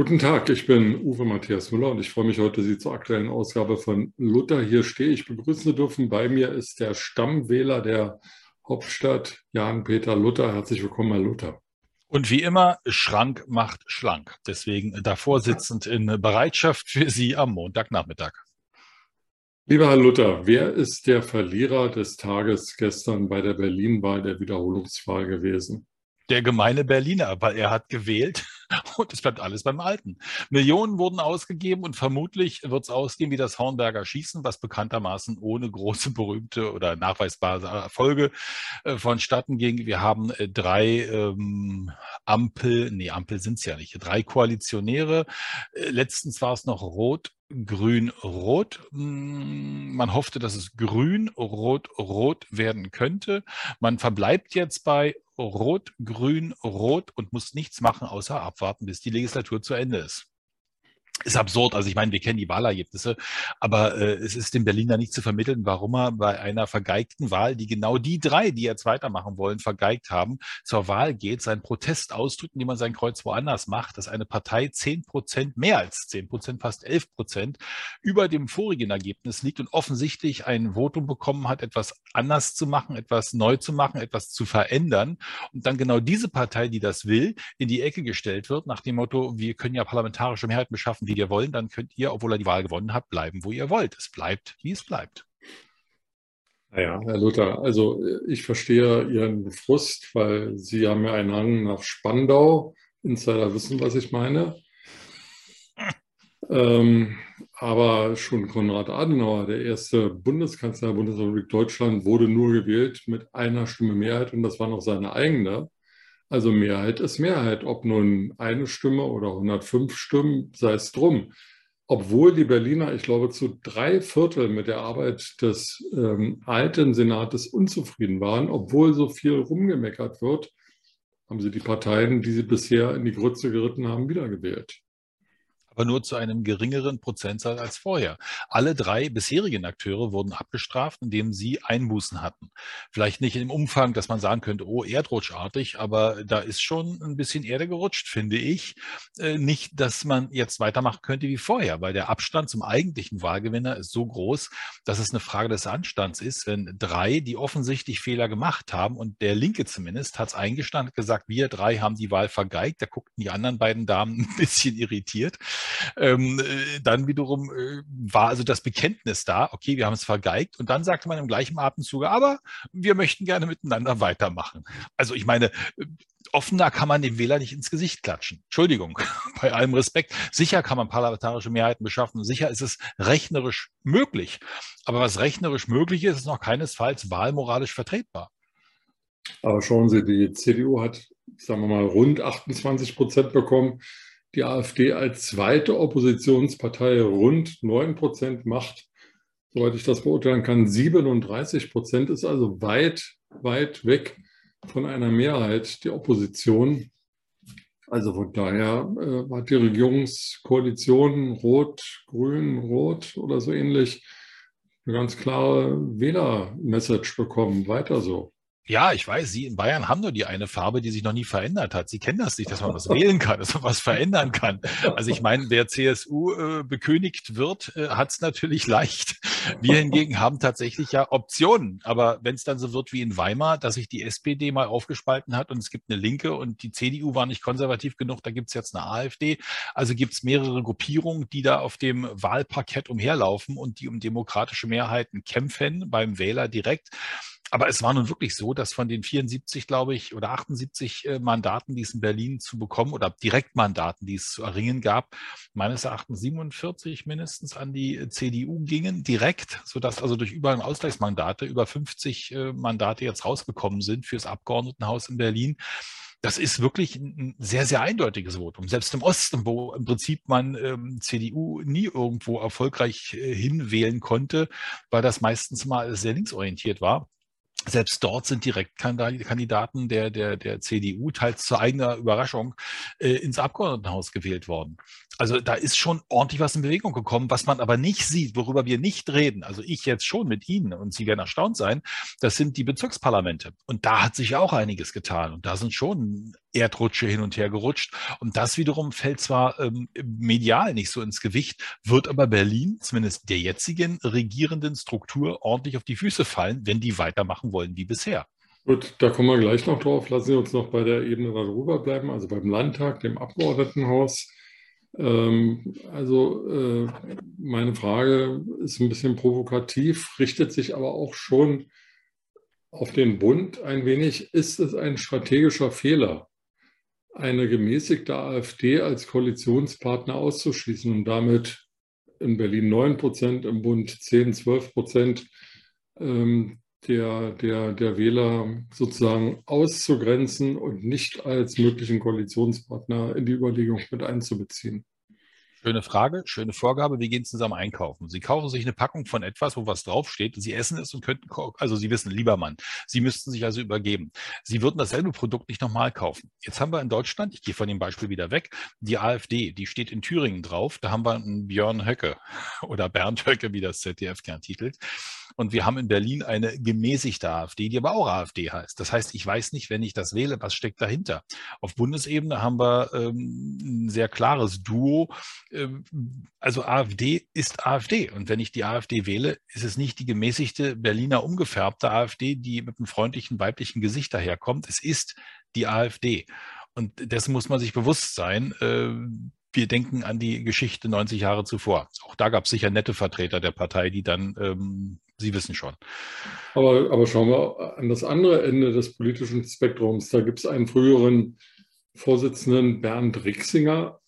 Guten Tag, ich bin Uwe Matthias Müller und ich freue mich heute, Sie zur aktuellen Ausgabe von Luther hier stehe ich begrüßen zu dürfen. Bei mir ist der Stammwähler der Hauptstadt, Jan-Peter Luther. Herzlich willkommen, Herr Luther. Und wie immer, Schrank macht schlank. Deswegen davor sitzend in Bereitschaft für Sie am Montagnachmittag. Lieber Herr Luther, wer ist der Verlierer des Tages gestern bei der Berlin-Wahl der Wiederholungswahl gewesen? der gemeine Berliner, weil er hat gewählt und es bleibt alles beim Alten. Millionen wurden ausgegeben und vermutlich wird es ausgehen wie das Hornberger Schießen, was bekanntermaßen ohne große berühmte oder nachweisbare Erfolge äh, vonstatten ging. Wir haben äh, drei ähm, Ampel, nee, Ampel sind es ja nicht, drei Koalitionäre. Äh, letztens war es noch Rot, Grün, Rot. Hm, man hoffte, dass es Grün, Rot, Rot werden könnte. Man verbleibt jetzt bei Rot, Grün, Rot und muss nichts machen, außer abwarten, bis die Legislatur zu Ende ist ist absurd. Also ich meine, wir kennen die Wahlergebnisse, aber äh, es ist dem Berliner nicht zu vermitteln, warum er bei einer vergeigten Wahl, die genau die drei, die jetzt weitermachen wollen, vergeigt haben, zur Wahl geht, seinen Protest ausdrückt, indem man sein Kreuz woanders macht, dass eine Partei zehn Prozent, mehr als zehn Prozent, fast elf Prozent über dem vorigen Ergebnis liegt und offensichtlich ein Votum bekommen hat, etwas anders zu machen, etwas neu zu machen, etwas zu verändern und dann genau diese Partei, die das will, in die Ecke gestellt wird, nach dem Motto, wir können ja parlamentarische Mehrheiten beschaffen, wie wir wollen, dann könnt ihr, obwohl ihr die Wahl gewonnen habt, bleiben, wo ihr wollt. Es bleibt, wie es bleibt. Naja, Herr Luther, also ich verstehe Ihren Frust, weil Sie haben ja einen Hang nach Spandau. Insider wissen, was ich meine. ähm, aber schon Konrad Adenauer, der erste Bundeskanzler der Bundesrepublik Deutschland, wurde nur gewählt mit einer Stimme Mehrheit und das war noch seine eigene. Also Mehrheit ist Mehrheit, ob nun eine Stimme oder 105 Stimmen, sei es drum. Obwohl die Berliner, ich glaube, zu drei Viertel mit der Arbeit des ähm, alten Senates unzufrieden waren, obwohl so viel rumgemeckert wird, haben sie die Parteien, die sie bisher in die Grütze geritten haben, wiedergewählt aber nur zu einem geringeren Prozentsatz als vorher. Alle drei bisherigen Akteure wurden abgestraft, indem sie Einbußen hatten. Vielleicht nicht im Umfang, dass man sagen könnte, oh, erdrutschartig, aber da ist schon ein bisschen Erde gerutscht, finde ich. Äh, nicht, dass man jetzt weitermachen könnte wie vorher, weil der Abstand zum eigentlichen Wahlgewinner ist so groß, dass es eine Frage des Anstands ist, wenn drei, die offensichtlich Fehler gemacht haben und der Linke zumindest hat es eingestanden, gesagt, wir drei haben die Wahl vergeigt, da guckten die anderen beiden Damen ein bisschen irritiert. Ähm, äh, dann wiederum äh, war also das Bekenntnis da, okay, wir haben es vergeigt. Und dann sagte man im gleichen Atemzuge, aber wir möchten gerne miteinander weitermachen. Also ich meine, äh, offener kann man dem Wähler nicht ins Gesicht klatschen. Entschuldigung, bei allem Respekt. Sicher kann man parlamentarische Mehrheiten beschaffen. Sicher ist es rechnerisch möglich. Aber was rechnerisch möglich ist, ist noch keinesfalls wahlmoralisch vertretbar. Aber schauen Sie, die CDU hat, sagen wir mal, rund 28 Prozent bekommen die AfD als zweite Oppositionspartei rund 9 Prozent macht, soweit ich das beurteilen kann, 37 Prozent ist also weit, weit weg von einer Mehrheit der Opposition. Also von daher äh, hat die Regierungskoalition Rot, Grün, Rot oder so ähnlich eine ganz klare Wähler-Message bekommen. Weiter so. Ja, ich weiß, Sie in Bayern haben nur die eine Farbe, die sich noch nie verändert hat. Sie kennen das nicht, dass man was wählen kann, dass man was verändern kann. Also ich meine, wer CSU äh, bekönigt wird, äh, hat es natürlich leicht. Wir hingegen haben tatsächlich ja Optionen. Aber wenn es dann so wird wie in Weimar, dass sich die SPD mal aufgespalten hat und es gibt eine Linke und die CDU war nicht konservativ genug, da gibt es jetzt eine AfD. Also gibt es mehrere Gruppierungen, die da auf dem Wahlparkett umherlaufen und die um demokratische Mehrheiten kämpfen beim Wähler direkt. Aber es war nun wirklich so, dass von den 74, glaube ich, oder 78 äh, Mandaten, die es in Berlin zu bekommen oder Direktmandaten, die es zu erringen gab, meines Erachtens 47 mindestens an die äh, CDU gingen, direkt, sodass also durch überall Ausgleichsmandate über 50 äh, Mandate jetzt rausgekommen sind fürs Abgeordnetenhaus in Berlin. Das ist wirklich ein sehr, sehr eindeutiges Votum. Selbst im Osten, wo im Prinzip man ähm, CDU nie irgendwo erfolgreich äh, hinwählen konnte, weil das meistens mal sehr linksorientiert war selbst dort sind Direktkandidaten der, der, der CDU teils zu eigener Überraschung äh, ins Abgeordnetenhaus gewählt worden. Also da ist schon ordentlich was in Bewegung gekommen, was man aber nicht sieht, worüber wir nicht reden. Also ich jetzt schon mit Ihnen und Sie werden erstaunt sein, das sind die Bezirksparlamente. Und da hat sich auch einiges getan. Und da sind schon Erdrutsche hin und her gerutscht. Und das wiederum fällt zwar ähm, medial nicht so ins Gewicht, wird aber Berlin, zumindest der jetzigen regierenden Struktur, ordentlich auf die Füße fallen, wenn die weitermachen wollen wie bisher. Gut, da kommen wir gleich noch drauf. Lassen Sie uns noch bei der Ebene darüber bleiben, also beim Landtag, dem Abgeordnetenhaus. Ähm, also äh, meine Frage ist ein bisschen provokativ, richtet sich aber auch schon auf den Bund ein wenig. Ist es ein strategischer Fehler, eine gemäßigte AfD als Koalitionspartner auszuschließen und damit in Berlin 9 Prozent, im Bund 10, 12 Prozent ähm, der, der, der Wähler sozusagen auszugrenzen und nicht als möglichen Koalitionspartner in die Überlegung mit einzubeziehen? Schöne Frage, schöne Vorgabe. Wir gehen zusammen einkaufen. Sie kaufen sich eine Packung von etwas, wo was draufsteht. Sie essen es und könnten, also Sie wissen, lieber Mann, Sie müssten sich also übergeben. Sie würden dasselbe Produkt nicht nochmal kaufen. Jetzt haben wir in Deutschland, ich gehe von dem Beispiel wieder weg, die AfD, die steht in Thüringen drauf. Da haben wir einen Björn Höcke oder Bernd Höcke, wie das ZDF gern titelt. Und wir haben in Berlin eine gemäßigte AfD, die aber auch AfD heißt. Das heißt, ich weiß nicht, wenn ich das wähle, was steckt dahinter. Auf Bundesebene haben wir ähm, ein sehr klares Duo. Ähm, also AfD ist AfD. Und wenn ich die AfD wähle, ist es nicht die gemäßigte Berliner umgefärbte AfD, die mit einem freundlichen weiblichen Gesicht daherkommt. Es ist die AfD. Und dessen muss man sich bewusst sein. Äh, wir denken an die Geschichte 90 Jahre zuvor. Auch da gab es sicher nette Vertreter der Partei, die dann ähm, Sie wissen schon. Aber, aber schauen wir an das andere Ende des politischen Spektrums. Da gibt es einen früheren Vorsitzenden, Bernd Rixinger.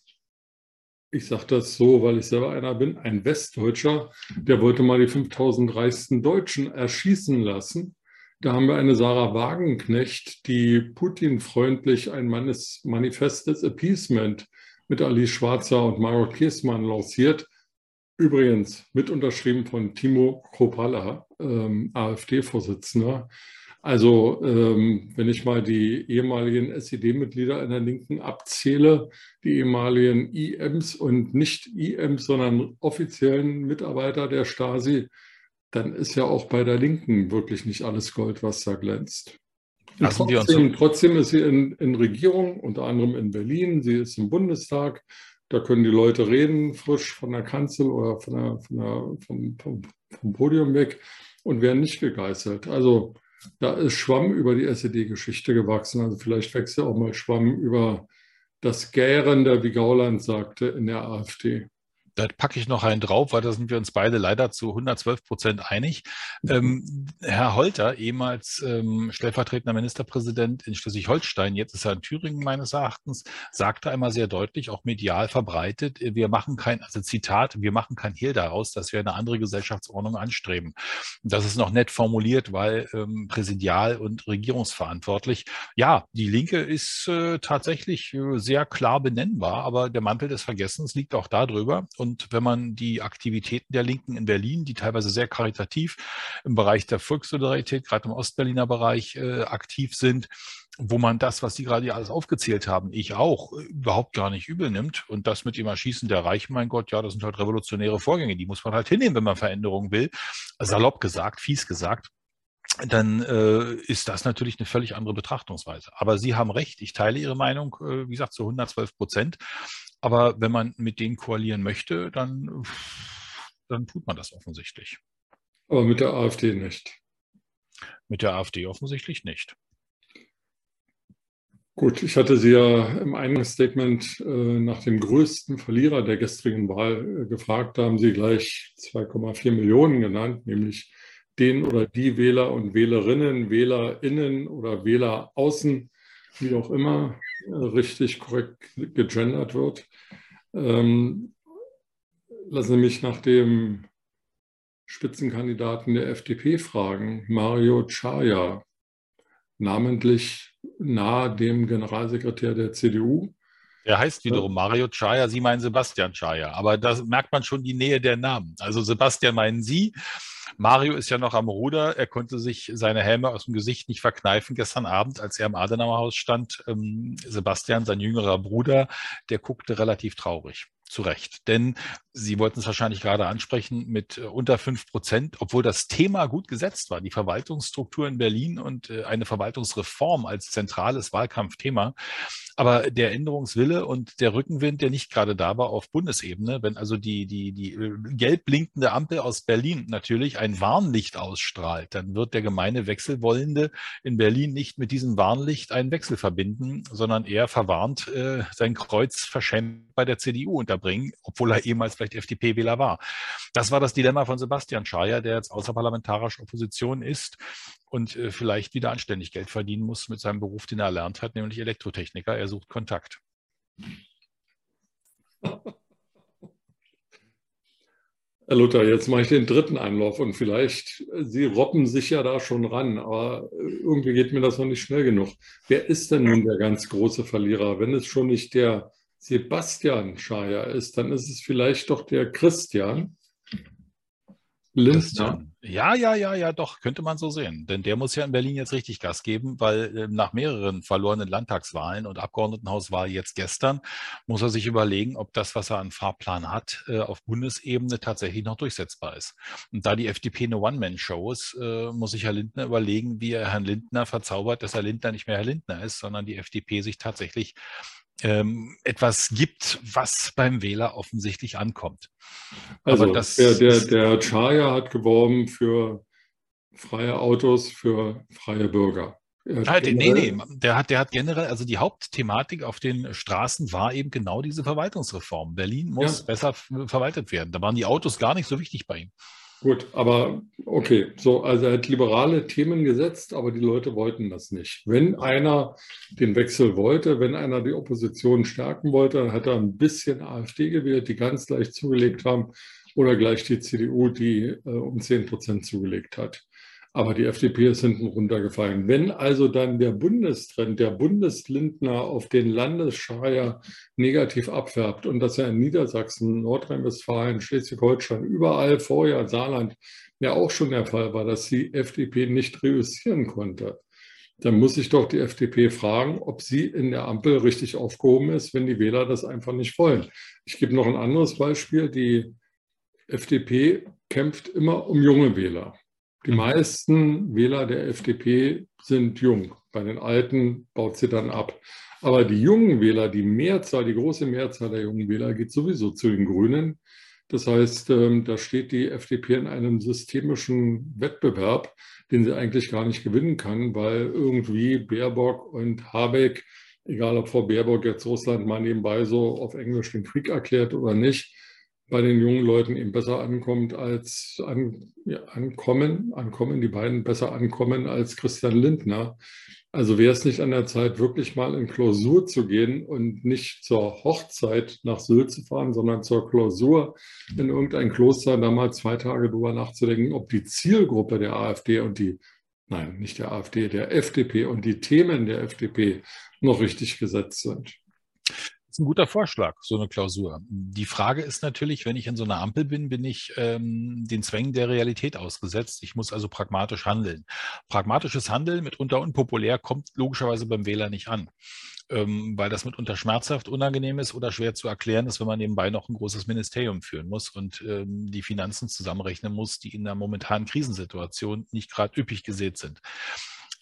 Ich sage das so, weil ich selber einer bin, ein Westdeutscher, der wollte mal die 5000 reichsten Deutschen erschießen lassen. Da haben wir eine Sarah Wagenknecht, die Putin-freundlich ein Manifest des Appeasement mit Alice Schwarzer und Margot Kiesmann lanciert. Übrigens mit unterschrieben von Timo Kropala, ähm, AfD-Vorsitzender. Also ähm, wenn ich mal die ehemaligen SED-Mitglieder in der Linken abzähle, die ehemaligen IMs und nicht IMs, sondern offiziellen Mitarbeiter der Stasi, dann ist ja auch bei der Linken wirklich nicht alles Gold, was da glänzt. Trotzdem, trotzdem, ist sie in, in Regierung, unter anderem in Berlin. Sie ist im Bundestag. Da können die Leute reden, frisch von der Kanzel oder von der, von der, vom, vom, vom Podium weg und werden nicht gegeißelt. Also da ist Schwamm über die SED-Geschichte gewachsen. Also vielleicht wächst ja auch mal Schwamm über das Gären, der, wie Gauland sagte, in der AfD da packe ich noch einen drauf, weil da sind wir uns beide leider zu 112 Prozent einig. Ähm, Herr Holter, ehemals ähm, stellvertretender Ministerpräsident in Schleswig-Holstein, jetzt ist er in Thüringen meines Erachtens, sagte einmal sehr deutlich, auch medial verbreitet, wir machen kein, also Zitat, wir machen kein Hehl daraus, dass wir eine andere Gesellschaftsordnung anstreben. Das ist noch nett formuliert, weil ähm, präsidial und regierungsverantwortlich. Ja, die Linke ist äh, tatsächlich äh, sehr klar benennbar, aber der Mantel des Vergessens liegt auch darüber. Und wenn man die Aktivitäten der Linken in Berlin, die teilweise sehr karitativ im Bereich der Volkssolidarität, gerade im Ostberliner Bereich äh, aktiv sind, wo man das, was Sie gerade alles aufgezählt haben, ich auch, äh, überhaupt gar nicht übel nimmt. Und das mit dem Erschießen der Reichen, mein Gott, ja, das sind halt revolutionäre Vorgänge, die muss man halt hinnehmen, wenn man Veränderungen will. Salopp gesagt, fies gesagt dann äh, ist das natürlich eine völlig andere Betrachtungsweise. Aber Sie haben recht, ich teile Ihre Meinung, äh, wie gesagt, zu 112 Prozent. Aber wenn man mit denen koalieren möchte, dann, dann tut man das offensichtlich. Aber mit der AfD nicht. Mit der AfD offensichtlich nicht. Gut, ich hatte Sie ja im Eingangsstatement äh, nach dem größten Verlierer der gestrigen Wahl äh, gefragt. Da haben Sie gleich 2,4 Millionen genannt, nämlich den oder die Wähler und Wählerinnen, WählerInnen oder Wähler außen, wie auch immer richtig korrekt gegendert wird. Ähm, lassen Sie mich nach dem Spitzenkandidaten der FDP fragen, Mario Chaya, namentlich nahe dem Generalsekretär der CDU. Er heißt wiederum Mario Chaya, Sie meinen Sebastian Chaya, aber da merkt man schon die Nähe der Namen. Also Sebastian meinen Sie, Mario ist ja noch am Ruder. Er konnte sich seine Helme aus dem Gesicht nicht verkneifen gestern Abend, als er im Adenauerhaus stand. Ähm, Sebastian, sein jüngerer Bruder, der guckte relativ traurig zu Recht. Denn Sie wollten es wahrscheinlich gerade ansprechen mit äh, unter fünf Prozent, obwohl das Thema gut gesetzt war, die Verwaltungsstruktur in Berlin und äh, eine Verwaltungsreform als zentrales Wahlkampfthema. Aber der Änderungswille und der Rückenwind, der nicht gerade da war auf Bundesebene, wenn also die, die, die äh, gelb blinkende Ampel aus Berlin natürlich ein Warnlicht ausstrahlt, dann wird der gemeine Wechselwollende in Berlin nicht mit diesem Warnlicht einen Wechsel verbinden, sondern eher verwarnt äh, sein Kreuz verschämt bei der CDU unterbringen, obwohl er ehemals vielleicht FDP-Wähler war. Das war das Dilemma von Sebastian Schaja, der jetzt außerparlamentarische Opposition ist und äh, vielleicht wieder anständig Geld verdienen muss mit seinem Beruf, den er erlernt hat, nämlich Elektrotechniker. Er sucht Kontakt. Herr Luther, jetzt mache ich den dritten Einlauf und vielleicht, Sie robben sich ja da schon ran, aber irgendwie geht mir das noch nicht schnell genug. Wer ist denn nun der ganz große Verlierer? Wenn es schon nicht der Sebastian Schaja ist, dann ist es vielleicht doch der Christian Lindner. Ja, ja, ja, ja, doch, könnte man so sehen. Denn der muss ja in Berlin jetzt richtig Gas geben, weil äh, nach mehreren verlorenen Landtagswahlen und Abgeordnetenhauswahl jetzt gestern muss er sich überlegen, ob das, was er an Fahrplan hat, äh, auf Bundesebene tatsächlich noch durchsetzbar ist. Und da die FDP eine One-Man-Show ist, äh, muss sich Herr Lindner überlegen, wie er Herrn Lindner verzaubert, dass Herr Lindner nicht mehr Herr Lindner ist, sondern die FDP sich tatsächlich ähm, etwas gibt, was beim Wähler offensichtlich ankommt. Also das, der, der, der Chaya hat geworben für freie Autos, für freie Bürger. Halt, nee, nee, der hat, der hat generell, also die Hauptthematik auf den Straßen war eben genau diese Verwaltungsreform. Berlin muss ja. besser verwaltet werden. Da waren die Autos gar nicht so wichtig bei ihm. Gut, aber okay, so, also er hat liberale Themen gesetzt, aber die Leute wollten das nicht. Wenn einer den Wechsel wollte, wenn einer die Opposition stärken wollte, dann hat er ein bisschen AfD gewählt, die ganz leicht zugelegt haben, oder gleich die CDU, die äh, um 10 Prozent zugelegt hat. Aber die FDP ist hinten runtergefallen. Wenn also dann der Bundestrend, der Bundeslindner auf den Landesschreier negativ abfärbt und dass er in Niedersachsen, Nordrhein-Westfalen, Schleswig-Holstein, überall vorher Saarland ja auch schon der Fall war, dass die FDP nicht reüssieren konnte, dann muss ich doch die FDP fragen, ob sie in der Ampel richtig aufgehoben ist, wenn die Wähler das einfach nicht wollen. Ich gebe noch ein anderes Beispiel. Die FDP kämpft immer um junge Wähler. Die meisten Wähler der FDP sind jung. Bei den Alten baut sie dann ab. Aber die jungen Wähler, die Mehrzahl, die große Mehrzahl der jungen Wähler geht sowieso zu den Grünen. Das heißt, ähm, da steht die FDP in einem systemischen Wettbewerb, den sie eigentlich gar nicht gewinnen kann, weil irgendwie Baerbock und Habeck, egal ob Frau Baerbock jetzt Russland mal nebenbei so auf Englisch den Krieg erklärt oder nicht, bei den jungen Leuten eben besser ankommt als an, ja, ankommen, ankommen, die beiden besser ankommen als Christian Lindner. Also wäre es nicht an der Zeit, wirklich mal in Klausur zu gehen und nicht zur Hochzeit nach Sylt zu fahren, sondern zur Klausur in irgendein Kloster, da mal zwei Tage drüber nachzudenken, ob die Zielgruppe der AfD und die, nein, nicht der AfD, der FDP und die Themen der FDP noch richtig gesetzt sind ist ein guter Vorschlag, so eine Klausur. Die Frage ist natürlich, wenn ich in so einer Ampel bin, bin ich ähm, den Zwängen der Realität ausgesetzt. Ich muss also pragmatisch handeln. Pragmatisches Handeln, mitunter unpopulär, kommt logischerweise beim Wähler nicht an, ähm, weil das mitunter schmerzhaft, unangenehm ist oder schwer zu erklären ist, wenn man nebenbei noch ein großes Ministerium führen muss und ähm, die Finanzen zusammenrechnen muss, die in der momentanen Krisensituation nicht gerade üppig gesät sind.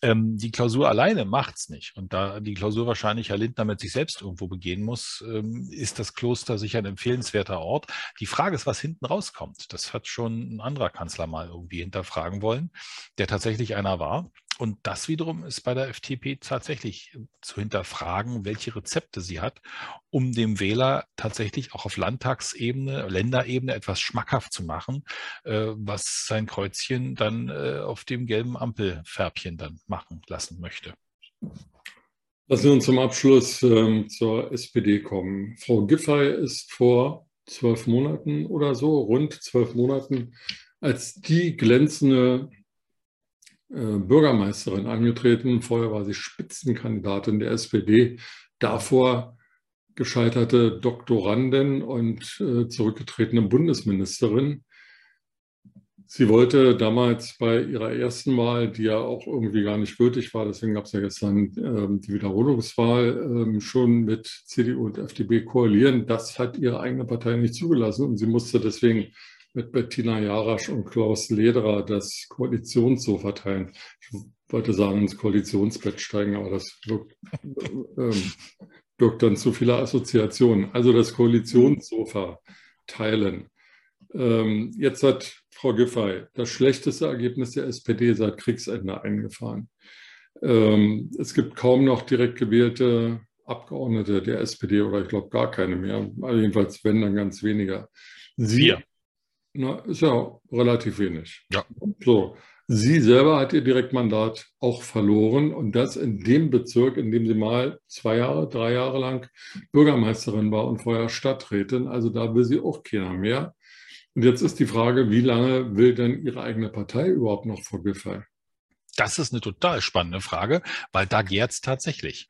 Ähm, die Klausur alleine macht's nicht. Und da die Klausur wahrscheinlich Herr Lindner mit sich selbst irgendwo begehen muss, ähm, ist das Kloster sicher ein empfehlenswerter Ort. Die Frage ist, was hinten rauskommt. Das hat schon ein anderer Kanzler mal irgendwie hinterfragen wollen, der tatsächlich einer war. Und das wiederum ist bei der FDP tatsächlich zu hinterfragen, welche Rezepte sie hat, um dem Wähler tatsächlich auch auf Landtagsebene, Länderebene etwas schmackhaft zu machen, äh, was sein Kreuzchen dann äh, auf dem gelben Ampelfärbchen dann machen lassen möchte. Lassen wir uns zum Abschluss ähm, zur SPD kommen. Frau Giffey ist vor zwölf Monaten oder so, rund zwölf Monaten, als die glänzende äh, Bürgermeisterin angetreten. Vorher war sie Spitzenkandidatin der SPD. Davor gescheiterte Doktorandin und äh, zurückgetretene Bundesministerin. Sie wollte damals bei ihrer ersten Wahl, die ja auch irgendwie gar nicht gültig war, deswegen gab es ja gestern ähm, die Wiederholungswahl, ähm, schon mit CDU und FDP koalieren. Das hat ihre eigene Partei nicht zugelassen und sie musste deswegen mit Bettina Jarasch und Klaus Lederer das Koalitionssofa teilen. Ich wollte sagen, ins Koalitionsbett steigen, aber das wirkt, ähm, birgt dann zu viele Assoziationen. Also das Koalitionssofa teilen. Ähm, jetzt hat Frau Giffey das schlechteste Ergebnis der SPD seit Kriegsende eingefahren. Ähm, es gibt kaum noch direkt gewählte Abgeordnete der SPD oder ich glaube gar keine mehr. Jedenfalls, wenn, dann ganz weniger. Sie. Na, ist ja relativ wenig. Ja. So. Sie selber hat ihr Direktmandat auch verloren und das in dem Bezirk, in dem sie mal zwei Jahre, drei Jahre lang Bürgermeisterin war und vorher Stadträtin. Also da will sie auch keiner mehr. Und jetzt ist die Frage, wie lange will denn Ihre eigene Partei überhaupt noch vor Giffey? Das ist eine total spannende Frage, weil da gärt es tatsächlich.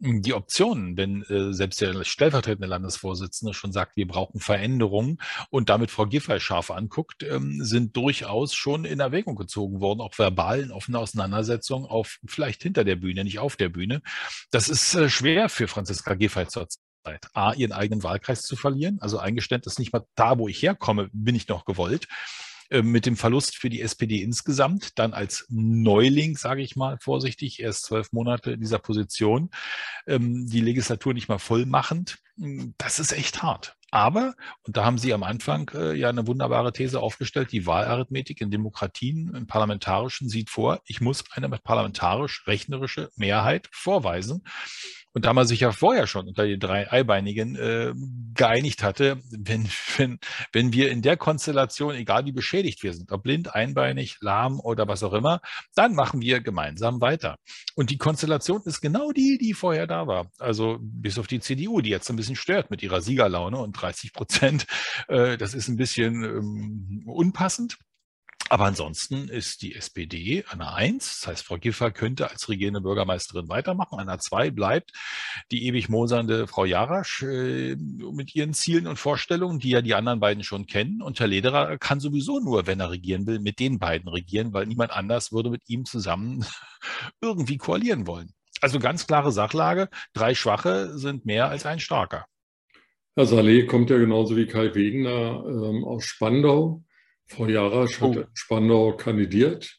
Die Optionen, wenn äh, selbst der stellvertretende Landesvorsitzende schon sagt, wir brauchen Veränderungen und damit Frau Giffey scharf anguckt, ähm, sind durchaus schon in Erwägung gezogen worden, auch verbal in offener Auseinandersetzung auf vielleicht hinter der Bühne, nicht auf der Bühne. Das ist äh, schwer für Franziska Giffey zurzeit. A, ihren eigenen Wahlkreis zu verlieren. Also Eingeständnis nicht mal da, wo ich herkomme, bin ich noch gewollt. Äh, mit dem Verlust für die SPD insgesamt, dann als Neuling, sage ich mal vorsichtig, erst zwölf Monate in dieser Position, ähm, die Legislatur nicht mal voll machend. Hm, das ist echt hart. Aber, und da haben Sie am Anfang äh, ja eine wunderbare These aufgestellt, die Wahlarithmetik in Demokratien, im Parlamentarischen sieht vor, ich muss eine parlamentarisch-rechnerische Mehrheit vorweisen. Und da man sich ja vorher schon unter die drei Eibeinigen äh, geeinigt hatte, wenn, wenn, wenn wir in der Konstellation, egal wie beschädigt wir sind, ob blind, einbeinig, lahm oder was auch immer, dann machen wir gemeinsam weiter. Und die Konstellation ist genau die, die vorher da war. Also bis auf die CDU, die jetzt ein bisschen stört mit ihrer Siegerlaune und 30 Prozent. Äh, das ist ein bisschen ähm, unpassend. Aber ansonsten ist die SPD an der Eins. Das heißt, Frau Giffer könnte als regierende Bürgermeisterin weitermachen. An der Zwei bleibt die ewig mosernde Frau Jarasch äh, mit ihren Zielen und Vorstellungen, die ja die anderen beiden schon kennen. Und Herr Lederer kann sowieso nur, wenn er regieren will, mit den beiden regieren, weil niemand anders würde mit ihm zusammen irgendwie koalieren wollen. Also ganz klare Sachlage. Drei Schwache sind mehr als ein Starker. Herr Saleh kommt ja genauso wie Kai Wegener ähm, aus Spandau. Frau Jarasch hat oh. in Spandau kandidiert,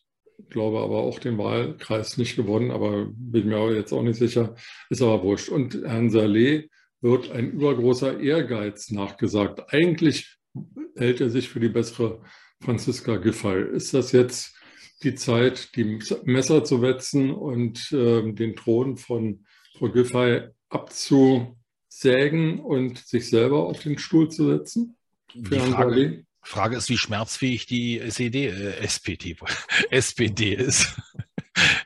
glaube aber auch den Wahlkreis nicht gewonnen, aber bin mir jetzt auch nicht sicher, ist aber wurscht. Und Herrn Saleh wird ein übergroßer Ehrgeiz nachgesagt. Eigentlich hält er sich für die bessere Franziska Giffey. Ist das jetzt die Zeit, die Messer zu wetzen und äh, den Thron von Frau Giffey abzusägen und sich selber auf den Stuhl zu setzen? Für Herrn Saleh? Frage ist, wie schmerzfähig die SED, äh, SPD, SPD ist.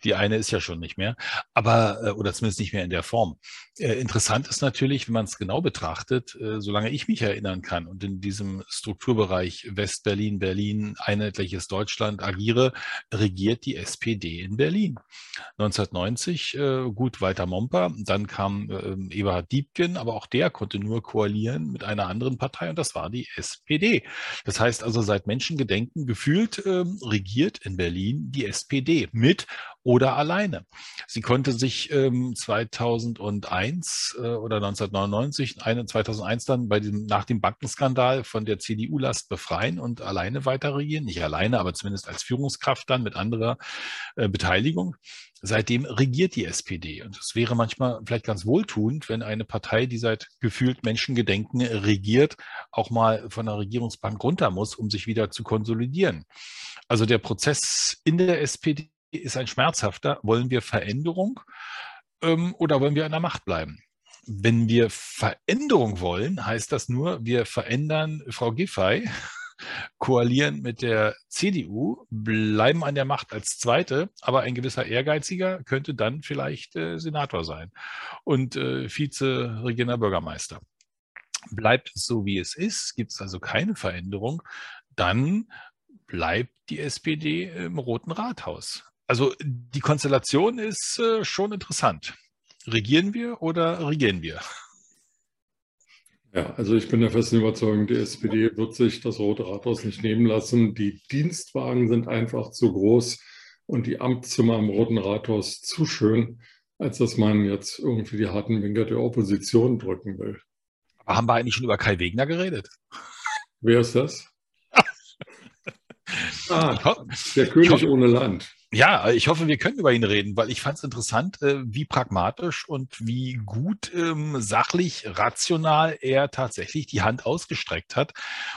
Die eine ist ja schon nicht mehr, aber äh, oder zumindest nicht mehr in der Form. Äh, interessant ist natürlich, wenn man es genau betrachtet, äh, solange ich mich erinnern kann und in diesem Strukturbereich West-Berlin, Berlin, einheitliches Deutschland agiere, regiert die SPD in Berlin. 1990 äh, gut weiter Momper, dann kam äh, Eberhard Diebken, aber auch der konnte nur koalieren mit einer anderen Partei und das war die SPD. Das heißt also seit Menschengedenken gefühlt äh, regiert in Berlin die SPD mit oder alleine. Sie konnte sich ähm, 2001 äh, oder 1999, eine, 2001 dann bei dem, nach dem Bankenskandal von der CDU-Last befreien und alleine weiter regieren. Nicht alleine, aber zumindest als Führungskraft dann mit anderer äh, Beteiligung. Seitdem regiert die SPD. Und es wäre manchmal vielleicht ganz wohltuend, wenn eine Partei, die seit gefühlt Menschengedenken regiert, auch mal von der Regierungsbank runter muss, um sich wieder zu konsolidieren. Also der Prozess in der SPD ist ein schmerzhafter. Wollen wir Veränderung ähm, oder wollen wir an der Macht bleiben? Wenn wir Veränderung wollen, heißt das nur, wir verändern Frau Giffey, koalieren mit der CDU, bleiben an der Macht als Zweite, aber ein gewisser Ehrgeiziger könnte dann vielleicht äh, Senator sein und äh, Vize-Regierender Bürgermeister. Bleibt es so, wie es ist, gibt es also keine Veränderung, dann bleibt die SPD im Roten Rathaus. Also die Konstellation ist äh, schon interessant. Regieren wir oder regieren wir? Ja, also ich bin der festen Überzeugung, die SPD wird sich das Rote Rathaus nicht nehmen lassen. Die Dienstwagen sind einfach zu groß und die Amtszimmer im Roten Rathaus zu schön, als dass man jetzt irgendwie die harten Winker der Opposition drücken will. Aber haben wir eigentlich schon über Kai Wegner geredet? Wer ist das? ah, der König ohne Land. Ja, ich hoffe, wir können über ihn reden, weil ich fand es interessant, äh, wie pragmatisch und wie gut ähm, sachlich, rational er tatsächlich die Hand ausgestreckt hat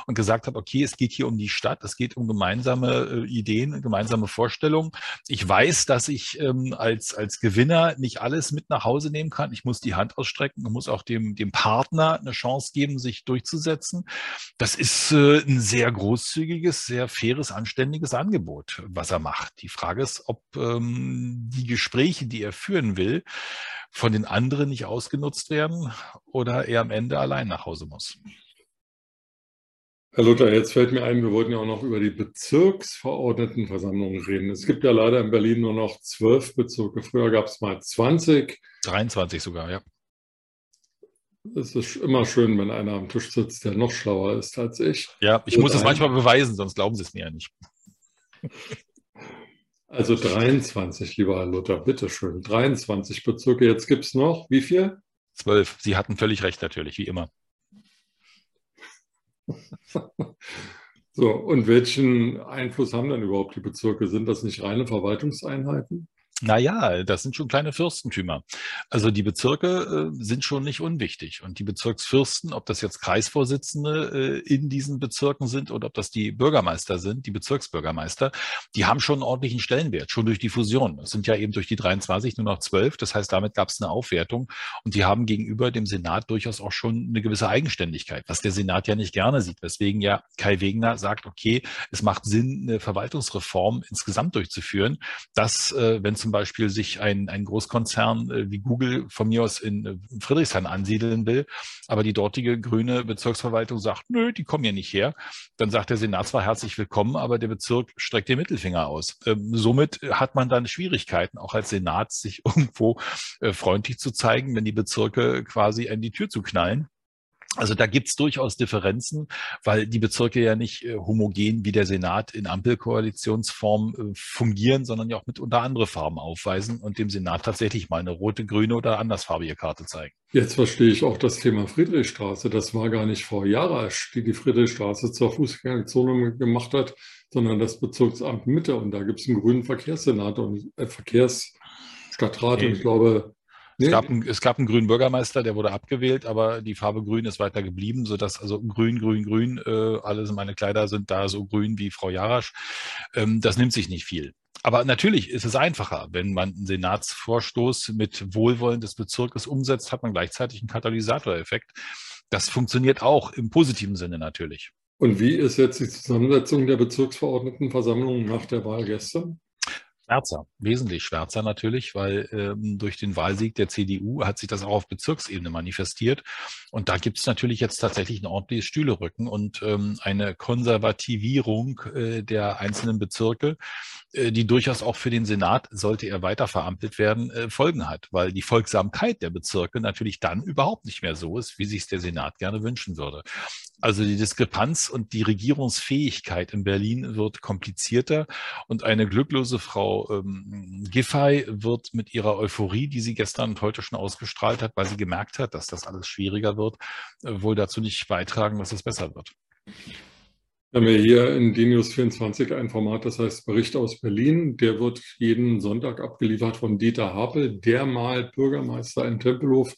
und gesagt hat, okay, es geht hier um die Stadt, es geht um gemeinsame äh, Ideen, gemeinsame Vorstellungen. Ich weiß, dass ich ähm, als, als Gewinner nicht alles mit nach Hause nehmen kann. Ich muss die Hand ausstrecken und muss auch dem, dem Partner eine Chance geben, sich durchzusetzen. Das ist äh, ein sehr großzügiges, sehr faires, anständiges Angebot, was er macht. Die Frage ist, ob ähm, die Gespräche, die er führen will, von den anderen nicht ausgenutzt werden oder er am Ende allein nach Hause muss. Herr Luther, jetzt fällt mir ein, wir wollten ja auch noch über die Bezirksverordnetenversammlungen reden. Es gibt ja leider in Berlin nur noch zwölf Bezirke. Früher gab es mal 20. 23 sogar, ja. Es ist immer schön, wenn einer am Tisch sitzt, der noch schlauer ist als ich. Ja, ich muss es manchmal beweisen, sonst glauben Sie es mir ja nicht. Also 23, lieber Herr Luther, bitteschön. 23 Bezirke. Jetzt gibt es noch, wie viel? Zwölf. Sie hatten völlig recht, natürlich, wie immer. so, und welchen Einfluss haben denn überhaupt die Bezirke? Sind das nicht reine Verwaltungseinheiten? Naja, das sind schon kleine Fürstentümer. Also die Bezirke äh, sind schon nicht unwichtig. Und die Bezirksfürsten, ob das jetzt Kreisvorsitzende äh, in diesen Bezirken sind oder ob das die Bürgermeister sind, die Bezirksbürgermeister, die haben schon einen ordentlichen Stellenwert, schon durch die Fusion. Es sind ja eben durch die 23 nur noch 12. Das heißt, damit gab es eine Aufwertung. Und die haben gegenüber dem Senat durchaus auch schon eine gewisse Eigenständigkeit, was der Senat ja nicht gerne sieht. Weswegen ja Kai Wegner sagt, okay, es macht Sinn, eine Verwaltungsreform insgesamt durchzuführen, dass, äh, wenn zum Beispiel sich ein, ein Großkonzern äh, wie Google von mir aus in äh, Friedrichshain ansiedeln will, aber die dortige grüne Bezirksverwaltung sagt, nö, die kommen hier nicht her, dann sagt der Senat zwar herzlich willkommen, aber der Bezirk streckt den Mittelfinger aus. Ähm, somit hat man dann Schwierigkeiten, auch als Senat sich irgendwo äh, freundlich zu zeigen, wenn die Bezirke quasi an die Tür zu knallen. Also da gibt's durchaus Differenzen, weil die Bezirke ja nicht äh, homogen wie der Senat in Ampelkoalitionsform äh, fungieren, sondern ja auch mit unter andere Farben aufweisen und dem Senat tatsächlich mal eine rote, grüne oder andersfarbige Karte zeigen. Jetzt verstehe ich auch das Thema Friedrichstraße. Das war gar nicht Frau Jarasch, die die Friedrichstraße zur Fußgängerzone gemacht hat, sondern das Bezirksamt Mitte. Und da gibt's einen grünen Verkehrssenator und äh, Verkehrsstadtrat. Okay. Und ich glaube, es, gab einen, es gab einen grünen Bürgermeister, der wurde abgewählt, aber die Farbe grün ist weiter geblieben, sodass also grün, grün, grün, äh, alles meine Kleider sind da so grün wie Frau Jarasch. Ähm, das nimmt sich nicht viel. Aber natürlich ist es einfacher, wenn man einen Senatsvorstoß mit Wohlwollen des Bezirkes umsetzt, hat man gleichzeitig einen Katalysatoreffekt. Das funktioniert auch im positiven Sinne natürlich. Und wie ist jetzt die Zusammensetzung der Bezirksverordnetenversammlung nach der Wahl gestern? Schwärzer, wesentlich schwärzer natürlich, weil ähm, durch den Wahlsieg der CDU hat sich das auch auf Bezirksebene manifestiert. Und da gibt es natürlich jetzt tatsächlich ein ordentliches Stühlerücken und ähm, eine Konservativierung äh, der einzelnen Bezirke, äh, die durchaus auch für den Senat, sollte er weiter verampelt werden, äh, Folgen hat, weil die Folgsamkeit der Bezirke natürlich dann überhaupt nicht mehr so ist, wie sich der Senat gerne wünschen würde. Also die Diskrepanz und die Regierungsfähigkeit in Berlin wird komplizierter und eine glücklose Frau ähm, Giffey wird mit ihrer Euphorie, die sie gestern und heute schon ausgestrahlt hat, weil sie gemerkt hat, dass das alles schwieriger wird, äh, wohl dazu nicht beitragen, dass es besser wird. Wir haben hier in DNews 24 ein Format, das heißt Bericht aus Berlin. Der wird jeden Sonntag abgeliefert von Dieter Hapel, der mal Bürgermeister in Tempelhof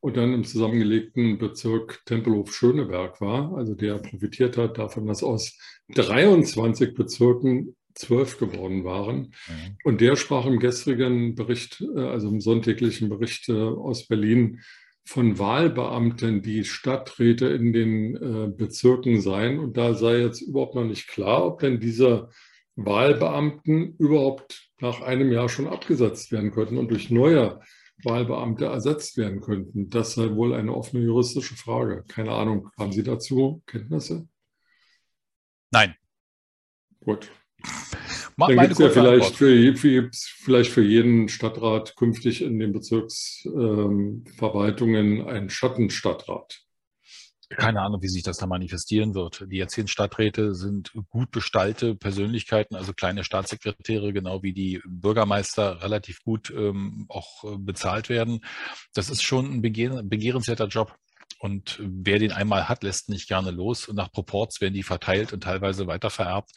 und dann im zusammengelegten Bezirk Tempelhof-Schöneberg war. Also der profitiert hat davon, dass aus 23 Bezirken zwölf geworden waren. Mhm. Und der sprach im gestrigen Bericht, äh, also im sonntäglichen Bericht äh, aus Berlin, von Wahlbeamten, die Stadträte in den äh, Bezirken seien. Und da sei jetzt überhaupt noch nicht klar, ob denn diese Wahlbeamten überhaupt nach einem Jahr schon abgesetzt werden könnten und durch neue Wahlbeamte ersetzt werden könnten. Das sei wohl eine offene juristische Frage. Keine Ahnung, haben Sie dazu Kenntnisse? Nein. Gut. Dann gibt es ja vielleicht für, für, vielleicht für jeden Stadtrat künftig in den Bezirksverwaltungen ähm, einen Schattenstadtrat. keine Ahnung, wie sich das da manifestieren wird. Die jetzigen Stadträte sind gut bestallte Persönlichkeiten, also kleine Staatssekretäre, genau wie die Bürgermeister relativ gut ähm, auch äh, bezahlt werden. Das ist schon ein begehr begehrenswerter Job. Und wer den einmal hat, lässt nicht gerne los. Und nach Proports werden die verteilt und teilweise weitervererbt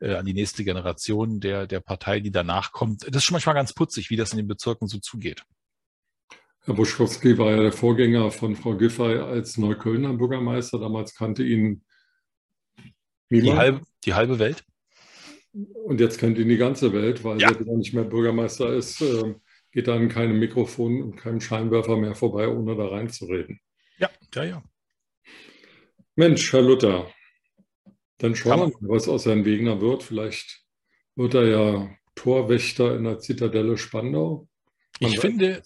äh, an die nächste Generation der, der Partei, die danach kommt. Das ist schon manchmal ganz putzig, wie das in den Bezirken so zugeht. Herr Buschkowski war ja der Vorgänger von Frau Giffey als Neuköllner Bürgermeister. Damals kannte ihn. Die halbe, die halbe Welt. Und jetzt kennt ihn die ganze Welt, weil ja. er nicht mehr Bürgermeister ist, äh, geht dann keinem Mikrofon und keinem Scheinwerfer mehr vorbei, ohne da reinzureden. Ja, ja, ja. Mensch, Herr Luther, dann schauen wir mal, was aus Herrn Wegner wird. Vielleicht wird er ja Torwächter in der Zitadelle Spandau. Man ich finde,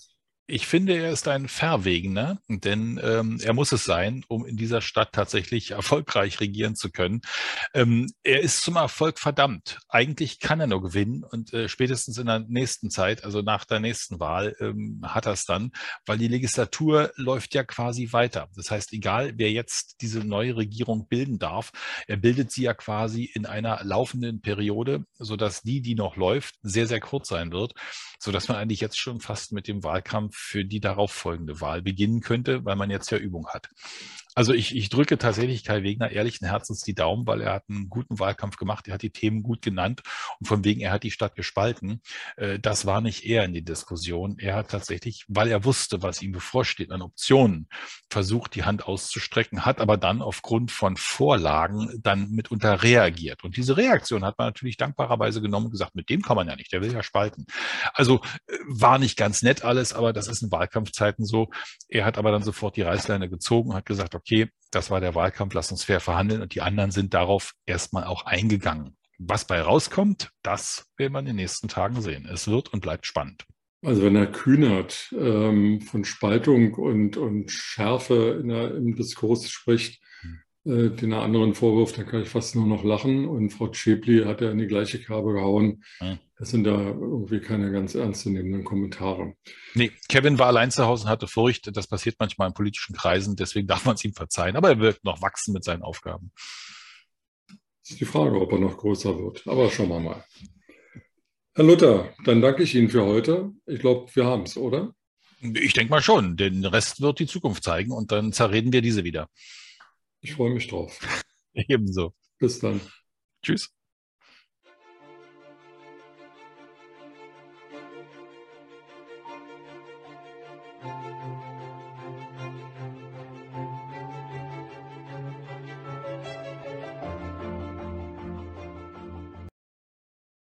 ich finde, er ist ein Verwegener, denn ähm, er muss es sein, um in dieser Stadt tatsächlich erfolgreich regieren zu können. Ähm, er ist zum Erfolg verdammt. Eigentlich kann er nur gewinnen und äh, spätestens in der nächsten Zeit, also nach der nächsten Wahl, ähm, hat er es dann, weil die Legislatur läuft ja quasi weiter. Das heißt, egal wer jetzt diese neue Regierung bilden darf, er bildet sie ja quasi in einer laufenden Periode, sodass die, die noch läuft, sehr, sehr kurz sein wird, sodass man eigentlich jetzt schon fast mit dem Wahlkampf für die darauf folgende Wahl beginnen könnte, weil man jetzt ja Übung hat. Also ich, ich drücke tatsächlich Kai Wegner ehrlichen Herzens die Daumen, weil er hat einen guten Wahlkampf gemacht, er hat die Themen gut genannt und von wegen, er hat die Stadt gespalten. Äh, das war nicht er in die Diskussion. Er hat tatsächlich, weil er wusste, was ihm bevorsteht an Optionen, versucht, die Hand auszustrecken, hat aber dann aufgrund von Vorlagen dann mitunter reagiert. Und diese Reaktion hat man natürlich dankbarerweise genommen und gesagt, mit dem kann man ja nicht, der will ja spalten. Also äh, war nicht ganz nett alles, aber das ist in Wahlkampfzeiten so. Er hat aber dann sofort die Reißleine gezogen, hat gesagt, okay, okay, das war der Wahlkampf, lass uns fair verhandeln. Und die anderen sind darauf erstmal auch eingegangen. Was bei rauskommt, das werden wir in den nächsten Tagen sehen. Es wird und bleibt spannend. Also wenn Herr Kühnert ähm, von Spaltung und, und Schärfe der, im Diskurs spricht, hm. äh, den anderen Vorwurf, dann kann ich fast nur noch lachen. Und Frau Schäbli hat ja in die gleiche Kerbe gehauen. Hm. Das sind da irgendwie keine ganz ernstzunehmenden Kommentare. Nee, Kevin war allein zu Hause und hatte Furcht. Das passiert manchmal in politischen Kreisen, deswegen darf man es ihm verzeihen. Aber er wird noch wachsen mit seinen Aufgaben. Das ist die Frage, ob er noch größer wird. Aber schauen wir mal. Herr Luther, dann danke ich Ihnen für heute. Ich glaube, wir haben es, oder? Ich denke mal schon. Den Rest wird die Zukunft zeigen und dann zerreden wir diese wieder. Ich freue mich drauf. Ebenso. Bis dann. Tschüss.